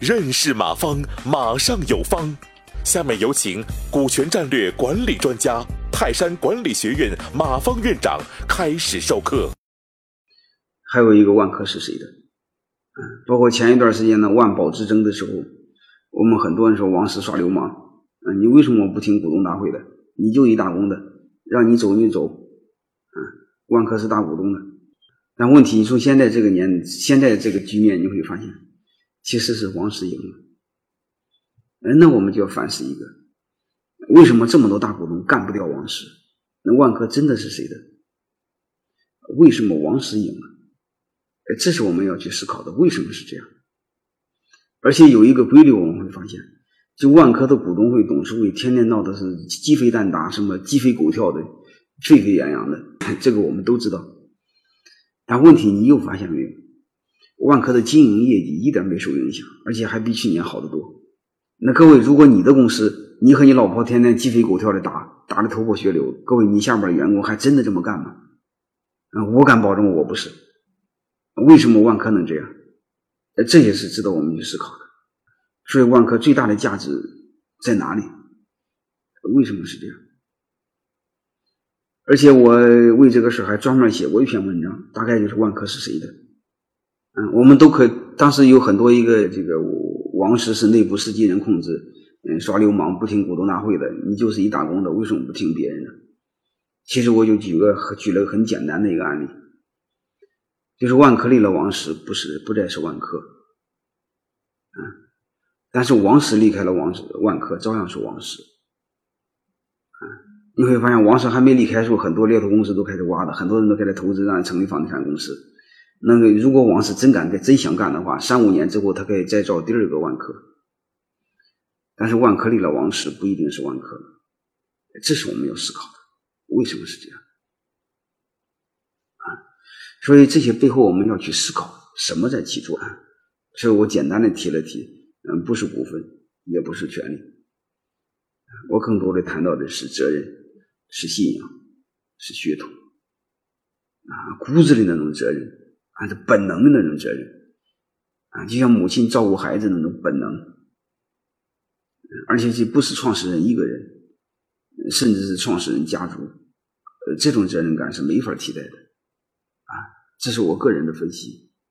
认识马方，马上有方。下面有请股权战略管理专家、泰山管理学院马方院长开始授课。还有一个万科是谁的？嗯，包括前一段时间的，万宝之争的时候，我们很多人说王石耍流氓。嗯，你为什么不听股东大会的？你就一打工的，让你走你走。嗯，万科是大股东的。但问题，你从现在这个年，现在这个局面，你会发现。其实是王石赢了，那我们就要反思一个：为什么这么多大股东干不掉王石？那万科真的是谁的？为什么王石赢了？这是我们要去思考的。为什么是这样？而且有一个规律，我们会发现，就万科的股东会、董事会天天闹的是鸡飞蛋打，什么鸡飞狗跳的、沸沸扬扬的，这个我们都知道。但问题，你又发现没有？万科的经营业绩一点没受影响，而且还比去年好得多。那各位，如果你的公司，你和你老婆天天鸡飞狗跳的打，打的头破血流，各位，你下边的员工还真的这么干吗？啊，我敢保证我不是。为什么万科能这样？这也是值得我们去思考的。所以，万科最大的价值在哪里？为什么是这样？而且我为这个事还专门写过一篇文章，大概就是万科是谁的。嗯，我们都可。当时有很多一个这个王石是内部十几人控制，嗯，耍流氓不听股东大会的，你就是一打工的，为什么不听别人的？其实我就举个举了个很简单的一个案例，就是万科立了王石，不是不再是万科，嗯，但是王石离开了王石，万科照样是王石，你会发现王石还没离开时候，很多猎头公司都开始挖的，很多人都开始投资让成立房地产公司。那个，如果王石真敢、真想干的话，三五年之后，他可以再造第二个万科。但是万科立了王石，不一定是万科，这是我们要思考的。为什么是这样？啊，所以这些背后我们要去思考什么在起作用。所以我简单的提了提，嗯，不是股份，也不是权利，我更多的谈到的是责任，是信仰，是血统，啊，骨子里那种责任。还是本能的那种责任啊，就像母亲照顾孩子那种本能，而且这不是创始人一个人，甚至是创始人家族，呃，这种责任感是没法替代的啊，这是我个人的分析。